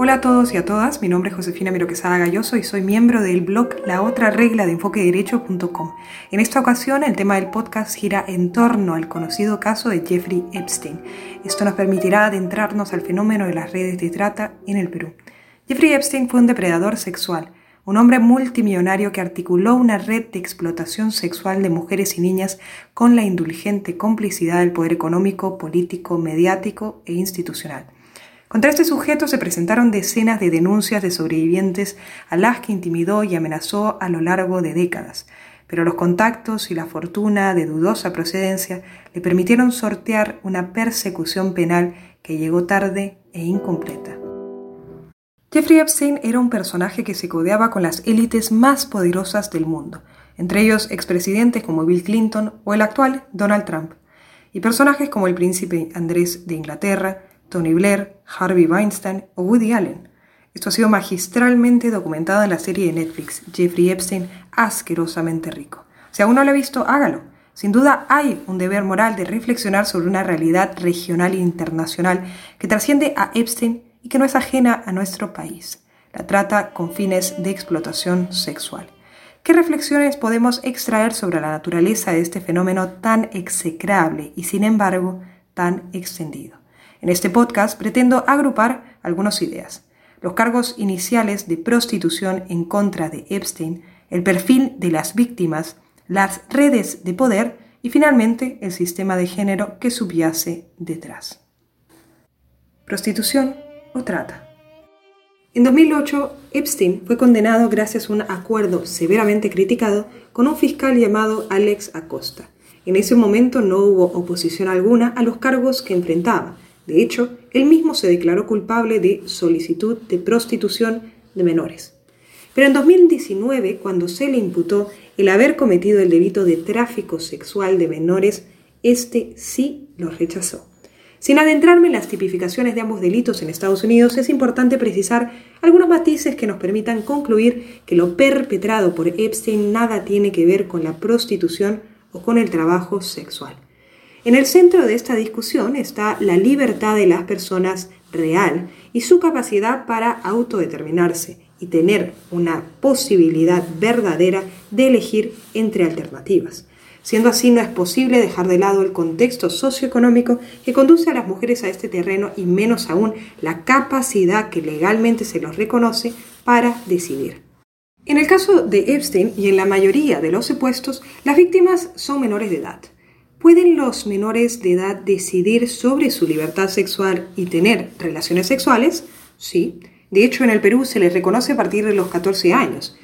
Hola a todos y a todas, mi nombre es Josefina Miro Galloso y soy miembro del blog La Otra Regla de EnfoqueDerecho.com. En esta ocasión el tema del podcast gira en torno al conocido caso de Jeffrey Epstein. Esto nos permitirá adentrarnos al fenómeno de las redes de trata en el Perú. Jeffrey Epstein fue un depredador sexual, un hombre multimillonario que articuló una red de explotación sexual de mujeres y niñas con la indulgente complicidad del poder económico, político, mediático e institucional. Contra este sujeto se presentaron decenas de denuncias de sobrevivientes a las que intimidó y amenazó a lo largo de décadas, pero los contactos y la fortuna de dudosa procedencia le permitieron sortear una persecución penal que llegó tarde e incompleta. Jeffrey Epstein era un personaje que se codeaba con las élites más poderosas del mundo, entre ellos expresidentes como Bill Clinton o el actual Donald Trump, y personajes como el príncipe Andrés de Inglaterra, Tony Blair, Harvey Weinstein o Woody Allen. Esto ha sido magistralmente documentado en la serie de Netflix Jeffrey Epstein, asquerosamente rico. Si aún no lo ha visto, hágalo. Sin duda hay un deber moral de reflexionar sobre una realidad regional e internacional que trasciende a Epstein y que no es ajena a nuestro país, la trata con fines de explotación sexual. ¿Qué reflexiones podemos extraer sobre la naturaleza de este fenómeno tan execrable y sin embargo tan extendido? En este podcast pretendo agrupar algunas ideas. Los cargos iniciales de prostitución en contra de Epstein, el perfil de las víctimas, las redes de poder y finalmente el sistema de género que subyace detrás. Prostitución o trata. En 2008, Epstein fue condenado gracias a un acuerdo severamente criticado con un fiscal llamado Alex Acosta. En ese momento no hubo oposición alguna a los cargos que enfrentaba, de hecho, él mismo se declaró culpable de solicitud de prostitución de menores. Pero en 2019, cuando se le imputó el haber cometido el delito de tráfico sexual de menores, este sí lo rechazó. Sin adentrarme en las tipificaciones de ambos delitos en Estados Unidos, es importante precisar algunos matices que nos permitan concluir que lo perpetrado por Epstein nada tiene que ver con la prostitución o con el trabajo sexual. En el centro de esta discusión está la libertad de las personas real y su capacidad para autodeterminarse y tener una posibilidad verdadera de elegir entre alternativas. Siendo así, no es posible dejar de lado el contexto socioeconómico que conduce a las mujeres a este terreno y menos aún la capacidad que legalmente se los reconoce para decidir. En el caso de Epstein y en la mayoría de los supuestos, las víctimas son menores de edad. ¿Pueden los menores de edad decidir sobre su libertad sexual y tener relaciones sexuales? Sí. De hecho, en el Perú se les reconoce a partir de los 14 años.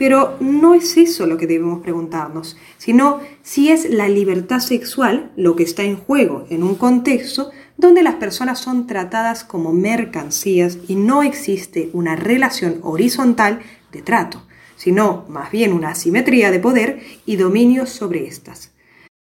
Pero no es eso lo que debemos preguntarnos, sino si es la libertad sexual lo que está en juego en un contexto donde las personas son tratadas como mercancías y no existe una relación horizontal de trato, sino más bien una asimetría de poder y dominio sobre estas.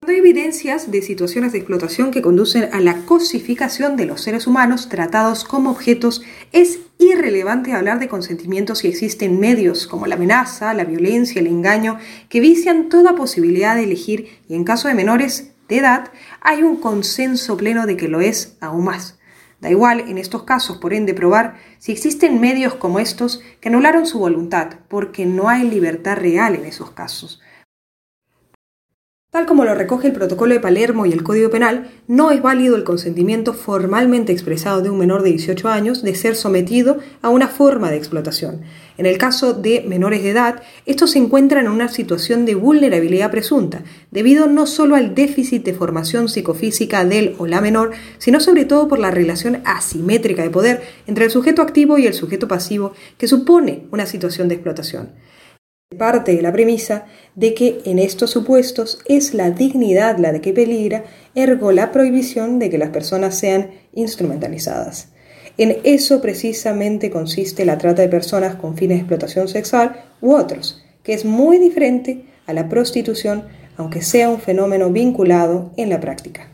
Hay evidencias de situaciones de explotación que conducen a la cosificación de los seres humanos tratados como objetos, es irrelevante hablar de consentimiento si existen medios como la amenaza, la violencia, el engaño, que vician toda posibilidad de elegir y en caso de menores de edad hay un consenso pleno de que lo es aún más. Da igual en estos casos, por ende, probar si existen medios como estos que anularon su voluntad, porque no hay libertad real en esos casos. Tal como lo recoge el Protocolo de Palermo y el Código Penal, no es válido el consentimiento formalmente expresado de un menor de 18 años de ser sometido a una forma de explotación. En el caso de menores de edad, estos se encuentran en una situación de vulnerabilidad presunta, debido no solo al déficit de formación psicofísica del o la menor, sino sobre todo por la relación asimétrica de poder entre el sujeto activo y el sujeto pasivo que supone una situación de explotación parte de la premisa de que en estos supuestos es la dignidad la de que peligra, ergo la prohibición de que las personas sean instrumentalizadas. En eso precisamente consiste la trata de personas con fines de explotación sexual u otros, que es muy diferente a la prostitución, aunque sea un fenómeno vinculado en la práctica.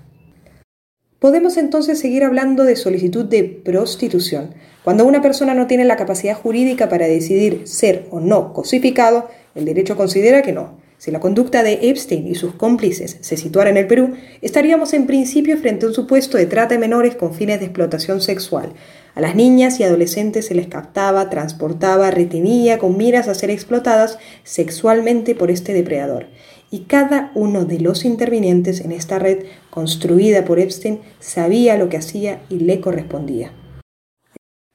Podemos entonces seguir hablando de solicitud de prostitución. Cuando una persona no tiene la capacidad jurídica para decidir ser o no cosificado, el derecho considera que no. Si la conducta de Epstein y sus cómplices se situara en el Perú, estaríamos en principio frente a un supuesto de trata de menores con fines de explotación sexual. A las niñas y adolescentes se les captaba, transportaba, retenía con miras a ser explotadas sexualmente por este depredador. Y cada uno de los intervinientes en esta red construida por Epstein sabía lo que hacía y le correspondía.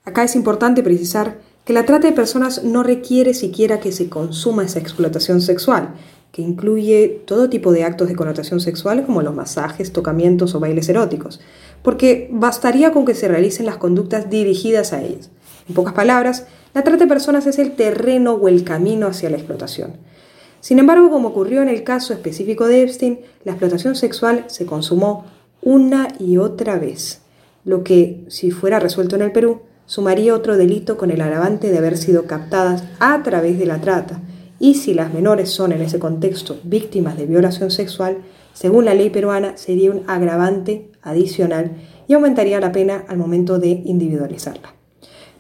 Acá es importante precisar que la trata de personas no requiere siquiera que se consuma esa explotación sexual, que incluye todo tipo de actos de connotación sexual como los masajes, tocamientos o bailes eróticos, porque bastaría con que se realicen las conductas dirigidas a ellas. En pocas palabras, la trata de personas es el terreno o el camino hacia la explotación. Sin embargo, como ocurrió en el caso específico de Epstein, la explotación sexual se consumó una y otra vez, lo que, si fuera resuelto en el Perú, sumaría otro delito con el agravante de haber sido captadas a través de la trata, y si las menores son en ese contexto víctimas de violación sexual, según la ley peruana sería un agravante adicional y aumentaría la pena al momento de individualizarla.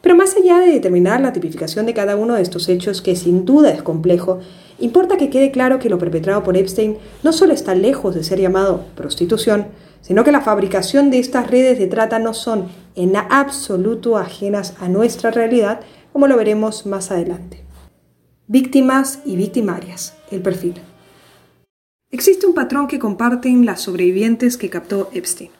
Pero más allá de determinar la tipificación de cada uno de estos hechos, que sin duda es complejo, importa que quede claro que lo perpetrado por Epstein no solo está lejos de ser llamado prostitución, sino que la fabricación de estas redes de trata no son en absoluto ajenas a nuestra realidad, como lo veremos más adelante. Víctimas y victimarias. El perfil. Existe un patrón que comparten las sobrevivientes que captó Epstein.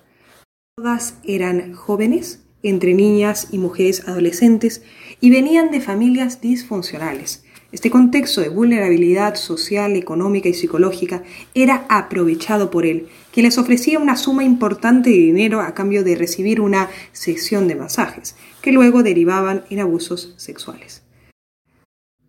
Todas eran jóvenes, entre niñas y mujeres adolescentes, y venían de familias disfuncionales, este contexto de vulnerabilidad social, económica y psicológica era aprovechado por él, que les ofrecía una suma importante de dinero a cambio de recibir una sesión de masajes, que luego derivaban en abusos sexuales.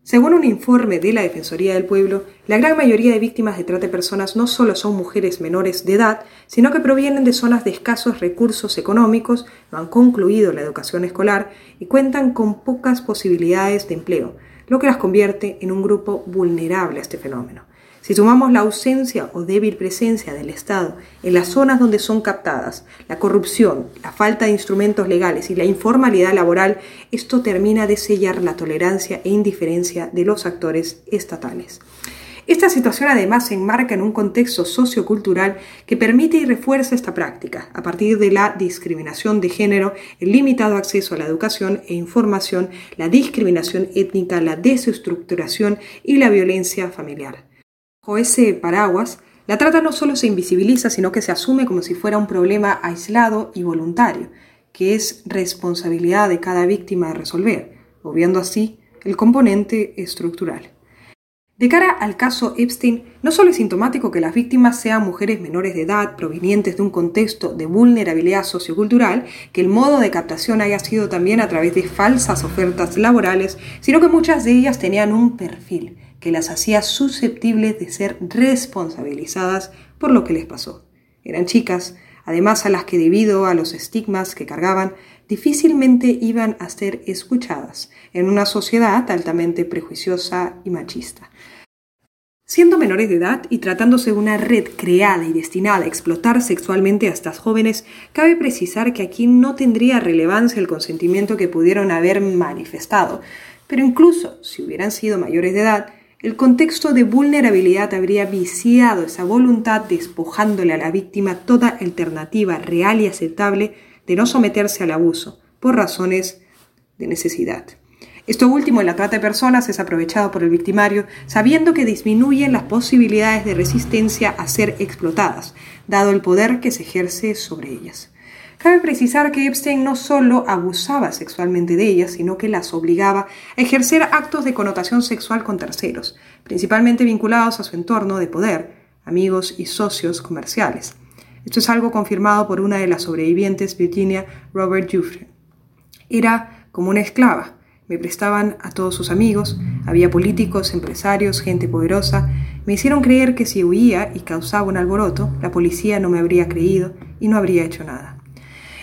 Según un informe de la Defensoría del Pueblo, la gran mayoría de víctimas de trata de personas no solo son mujeres menores de edad, sino que provienen de zonas de escasos recursos económicos, no han concluido la educación escolar y cuentan con pocas posibilidades de empleo, lo que las convierte en un grupo vulnerable a este fenómeno. Si sumamos la ausencia o débil presencia del Estado en las zonas donde son captadas, la corrupción, la falta de instrumentos legales y la informalidad laboral, esto termina de sellar la tolerancia e indiferencia de los actores estatales. Esta situación además se enmarca en un contexto sociocultural que permite y refuerza esta práctica, a partir de la discriminación de género, el limitado acceso a la educación e información, la discriminación étnica, la desestructuración y la violencia familiar. Bajo ese paraguas, la trata no solo se invisibiliza, sino que se asume como si fuera un problema aislado y voluntario, que es responsabilidad de cada víctima de resolver, obviando así el componente estructural. De cara al caso Epstein, no solo es sintomático que las víctimas sean mujeres menores de edad provenientes de un contexto de vulnerabilidad sociocultural, que el modo de captación haya sido también a través de falsas ofertas laborales, sino que muchas de ellas tenían un perfil que las hacía susceptibles de ser responsabilizadas por lo que les pasó. Eran chicas, además a las que debido a los estigmas que cargaban, difícilmente iban a ser escuchadas en una sociedad altamente prejuiciosa y machista. Siendo menores de edad y tratándose de una red creada y destinada a explotar sexualmente a estas jóvenes, cabe precisar que aquí no tendría relevancia el consentimiento que pudieron haber manifestado, pero incluso si hubieran sido mayores de edad, el contexto de vulnerabilidad habría viciado esa voluntad despojándole a la víctima toda alternativa real y aceptable de no someterse al abuso, por razones de necesidad. Esto último en la trata de personas es aprovechado por el victimario sabiendo que disminuyen las posibilidades de resistencia a ser explotadas, dado el poder que se ejerce sobre ellas. Cabe precisar que Epstein no solo abusaba sexualmente de ellas, sino que las obligaba a ejercer actos de connotación sexual con terceros, principalmente vinculados a su entorno de poder, amigos y socios comerciales. Esto es algo confirmado por una de las sobrevivientes, Virginia Robert Jufre. Era como una esclava, me prestaban a todos sus amigos, había políticos, empresarios, gente poderosa. Me hicieron creer que si huía y causaba un alboroto, la policía no me habría creído y no habría hecho nada.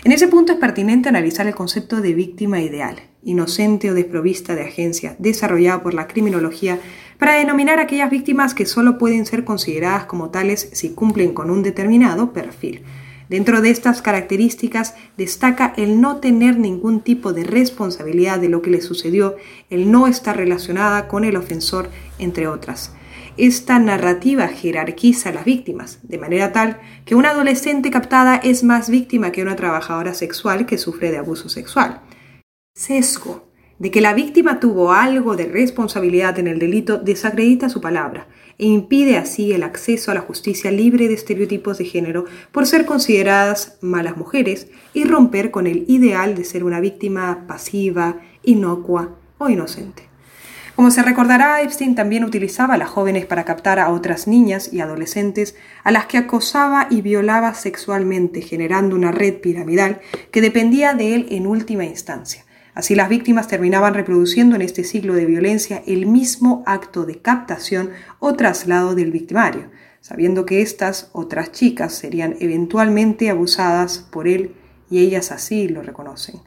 En ese punto es pertinente analizar el concepto de víctima ideal, inocente o desprovista de agencia, desarrollado por la criminología para denominar aquellas víctimas que solo pueden ser consideradas como tales si cumplen con un determinado perfil, Dentro de estas características destaca el no tener ningún tipo de responsabilidad de lo que le sucedió, el no estar relacionada con el ofensor, entre otras. esta narrativa jerarquiza a las víctimas, de manera tal que una adolescente captada es más víctima que una trabajadora sexual que sufre de abuso sexual. Sesgo de que la víctima tuvo algo de responsabilidad en el delito desacredita su palabra e impide así el acceso a la justicia libre de estereotipos de género por ser consideradas malas mujeres y romper con el ideal de ser una víctima pasiva, inocua o inocente. Como se recordará, Epstein también utilizaba a las jóvenes para captar a otras niñas y adolescentes a las que acosaba y violaba sexualmente, generando una red piramidal que dependía de él en última instancia. Así las víctimas terminaban reproduciendo en este ciclo de violencia el mismo acto de captación o traslado del victimario, sabiendo que estas otras chicas serían eventualmente abusadas por él y ellas así lo reconocen.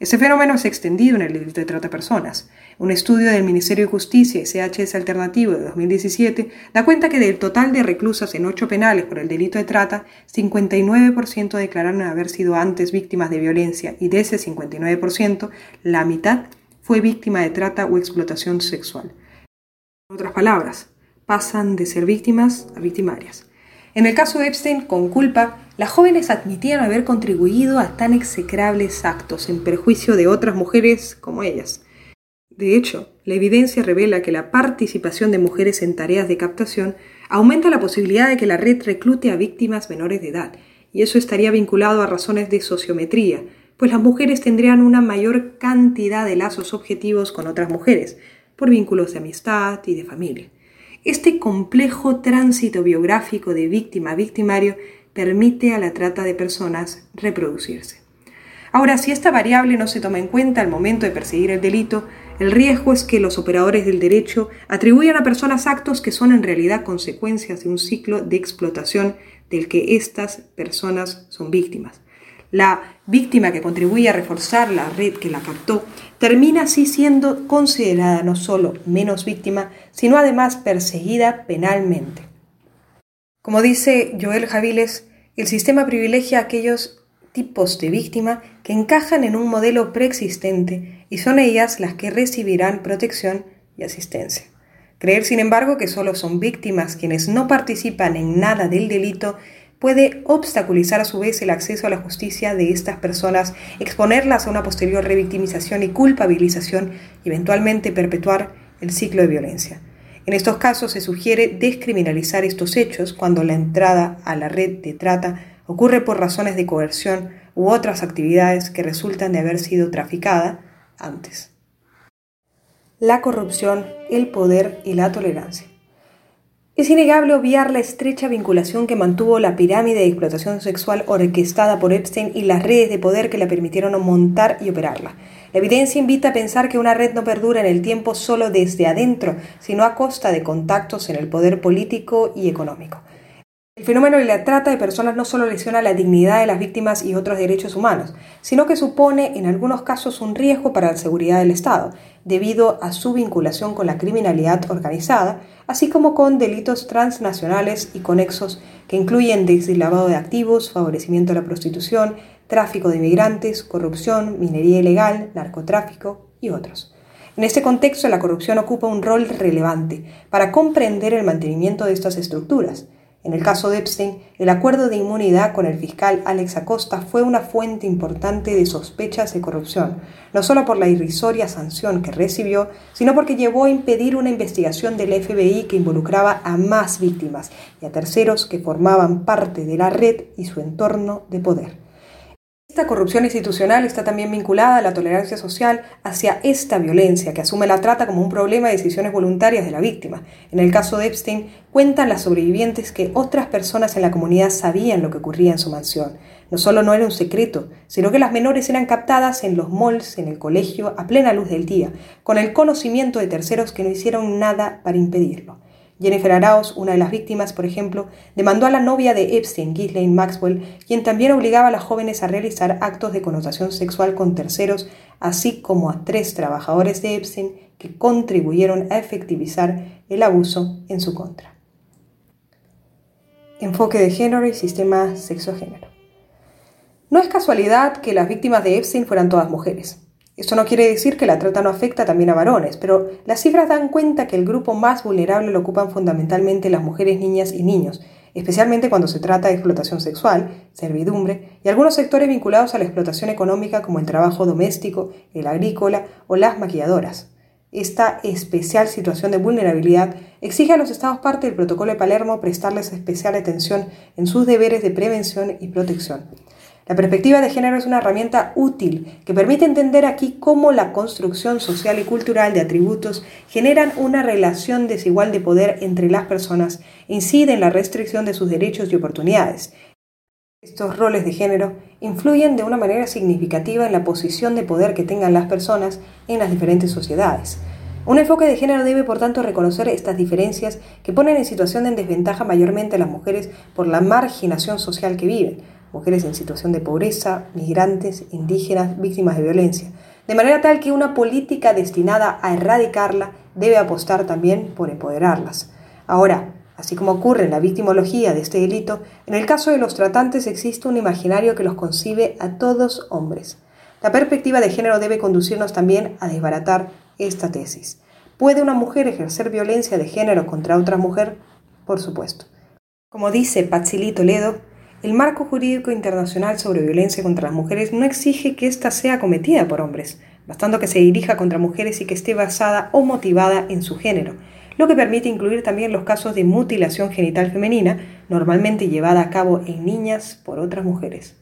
Ese fenómeno es extendido en el delito de trata de personas. Un estudio del Ministerio de Justicia y CHS Alternativo de 2017 da cuenta que del total de reclusas en ocho penales por el delito de trata, 59% declararon haber sido antes víctimas de violencia y de ese 59%, la mitad fue víctima de trata o explotación sexual. En otras palabras, pasan de ser víctimas a victimarias. En el caso de Epstein, con culpa, las jóvenes admitían haber contribuido a tan execrables actos en perjuicio de otras mujeres como ellas. De hecho, la evidencia revela que la participación de mujeres en tareas de captación aumenta la posibilidad de que la red reclute a víctimas menores de edad, y eso estaría vinculado a razones de sociometría, pues las mujeres tendrían una mayor cantidad de lazos objetivos con otras mujeres, por vínculos de amistad y de familia. Este complejo tránsito biográfico de víctima a victimario permite a la trata de personas reproducirse. Ahora, si esta variable no se toma en cuenta al momento de perseguir el delito, el riesgo es que los operadores del derecho atribuyan a personas actos que son en realidad consecuencias de un ciclo de explotación del que estas personas son víctimas. La víctima que contribuye a reforzar la red que la captó termina así siendo considerada no solo menos víctima, sino además perseguida penalmente. Como dice Joel Javiles, el sistema privilegia aquellos tipos de víctima que encajan en un modelo preexistente y son ellas las que recibirán protección y asistencia. Creer, sin embargo, que solo son víctimas quienes no participan en nada del delito puede obstaculizar a su vez el acceso a la justicia de estas personas, exponerlas a una posterior revictimización y culpabilización y eventualmente perpetuar el ciclo de violencia. En estos casos se sugiere descriminalizar estos hechos cuando la entrada a la red de trata ocurre por razones de coerción u otras actividades que resultan de haber sido traficada antes. La corrupción, el poder y la tolerancia. Es innegable obviar la estrecha vinculación que mantuvo la pirámide de explotación sexual orquestada por Epstein y las redes de poder que le permitieron montar y operarla. La evidencia invita a pensar que una red no perdura en el tiempo solo desde adentro, sino a costa de contactos en el poder político y económico. El fenómeno de la trata de personas no solo lesiona la dignidad de las víctimas y otros derechos humanos, sino que supone en algunos casos un riesgo para la seguridad del Estado, debido a su vinculación con la criminalidad organizada, así como con delitos transnacionales y conexos que incluyen deslavado de activos, favorecimiento de la prostitución, tráfico de inmigrantes, corrupción, minería ilegal, narcotráfico y otros. En este contexto, la corrupción ocupa un rol relevante para comprender el mantenimiento de estas estructuras, en el caso de Epstein, el acuerdo de inmunidad con el fiscal Alex Acosta fue una fuente importante de sospechas de corrupción, no solo por la irrisoria sanción que recibió, sino porque llevó a impedir una investigación del FBI que involucraba a más víctimas y a terceros que formaban parte de la red y su entorno de poder. Esta corrupción institucional está también vinculada a la tolerancia social hacia esta violencia, que asume la trata como un problema de decisiones voluntarias de la víctima. En el caso de Epstein, cuentan las sobrevivientes que otras personas en la comunidad sabían lo que ocurría en su mansión. No solo no era un secreto, sino que las menores eran captadas en los malls, en el colegio, a plena luz del día, con el conocimiento de terceros que no hicieron nada para impedirlo. Jennifer Arauz, una de las víctimas, por ejemplo, demandó a la novia de Epstein, Ghislaine Maxwell, quien también obligaba a las jóvenes a realizar actos de connotación sexual con terceros, así como a tres trabajadores de Epstein que contribuyeron a efectivizar el abuso en su contra. Enfoque de género y sistema sexo-género. No es casualidad que las víctimas de Epstein fueran todas mujeres. Esto no quiere decir que la trata no afecta también a varones, pero las cifras dan cuenta que el grupo más vulnerable lo ocupan fundamentalmente las mujeres, niñas y niños, especialmente cuando se trata de explotación sexual, servidumbre y algunos sectores vinculados a la explotación económica como el trabajo doméstico, el agrícola o las maquilladoras. Esta especial situación de vulnerabilidad exige a los Estados parte del Protocolo de Palermo prestarles especial atención en sus deberes de prevención y protección. La perspectiva de género es una herramienta útil que permite entender aquí cómo la construcción social y cultural de atributos generan una relación desigual de poder entre las personas e incide en la restricción de sus derechos y oportunidades. Estos roles de género influyen de una manera significativa en la posición de poder que tengan las personas en las diferentes sociedades. Un enfoque de género debe, por tanto, reconocer estas diferencias que ponen en situación de desventaja mayormente a las mujeres por la marginación social que viven, mujeres en situación de pobreza, migrantes, indígenas, víctimas de violencia, de manera tal que una política destinada a erradicarla debe apostar también por empoderarlas. Ahora, así como ocurre en la victimología de este delito, en el caso de los tratantes existe un imaginario que los concibe a todos hombres. La perspectiva de género debe conducirnos también a desbaratar esta tesis. ¿Puede una mujer ejercer violencia de género contra otra mujer? Por supuesto. Como dice Patsili Toledo, el marco jurídico internacional sobre violencia contra las mujeres no exige que ésta sea cometida por hombres, bastando que se dirija contra mujeres y que esté basada o motivada en su género, lo que permite incluir también los casos de mutilación genital femenina, normalmente llevada a cabo en niñas por otras mujeres.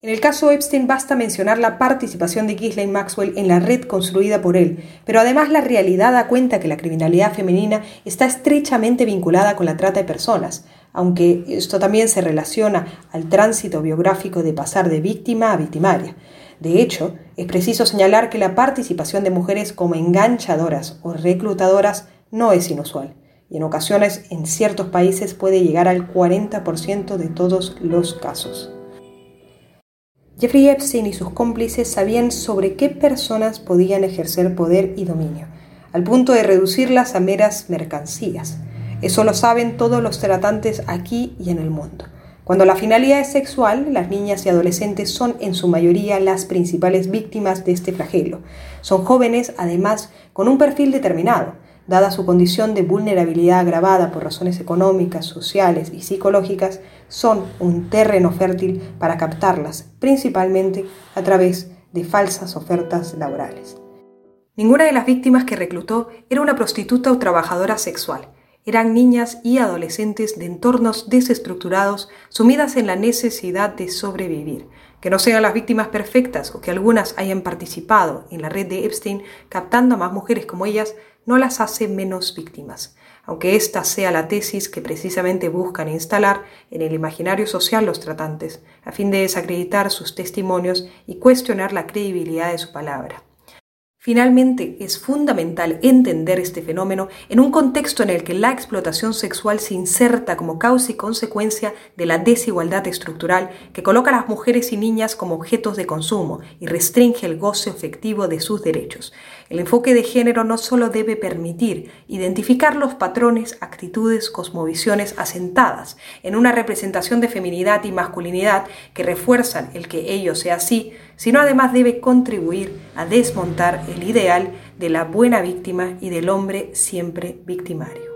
En el caso Epstein basta mencionar la participación de Ghislaine Maxwell en la red construida por él, pero además la realidad da cuenta que la criminalidad femenina está estrechamente vinculada con la trata de personas, aunque esto también se relaciona al tránsito biográfico de pasar de víctima a victimaria. De hecho, es preciso señalar que la participación de mujeres como enganchadoras o reclutadoras no es inusual y en ocasiones en ciertos países puede llegar al 40% de todos los casos. Jeffrey Epstein y sus cómplices sabían sobre qué personas podían ejercer poder y dominio, al punto de reducirlas a meras mercancías. Eso lo saben todos los tratantes aquí y en el mundo. Cuando la finalidad es sexual, las niñas y adolescentes son en su mayoría las principales víctimas de este flagelo. Son jóvenes, además, con un perfil determinado. Dada su condición de vulnerabilidad agravada por razones económicas, sociales y psicológicas, son un terreno fértil para captarlas, principalmente a través de falsas ofertas laborales. Ninguna de las víctimas que reclutó era una prostituta o trabajadora sexual eran niñas y adolescentes de entornos desestructurados, sumidas en la necesidad de sobrevivir. Que no sean las víctimas perfectas o que algunas hayan participado en la red de Epstein captando a más mujeres como ellas, no las hace menos víctimas, aunque esta sea la tesis que precisamente buscan instalar en el imaginario social los tratantes, a fin de desacreditar sus testimonios y cuestionar la credibilidad de su palabra. Finalmente, es fundamental entender este fenómeno en un contexto en el que la explotación sexual se inserta como causa y consecuencia de la desigualdad estructural que coloca a las mujeres y niñas como objetos de consumo y restringe el goce efectivo de sus derechos. El enfoque de género no solo debe permitir identificar los patrones, actitudes, cosmovisiones asentadas en una representación de feminidad y masculinidad que refuerzan el que ello sea así, sino además debe contribuir a desmontar el ideal de la buena víctima y del hombre siempre victimario.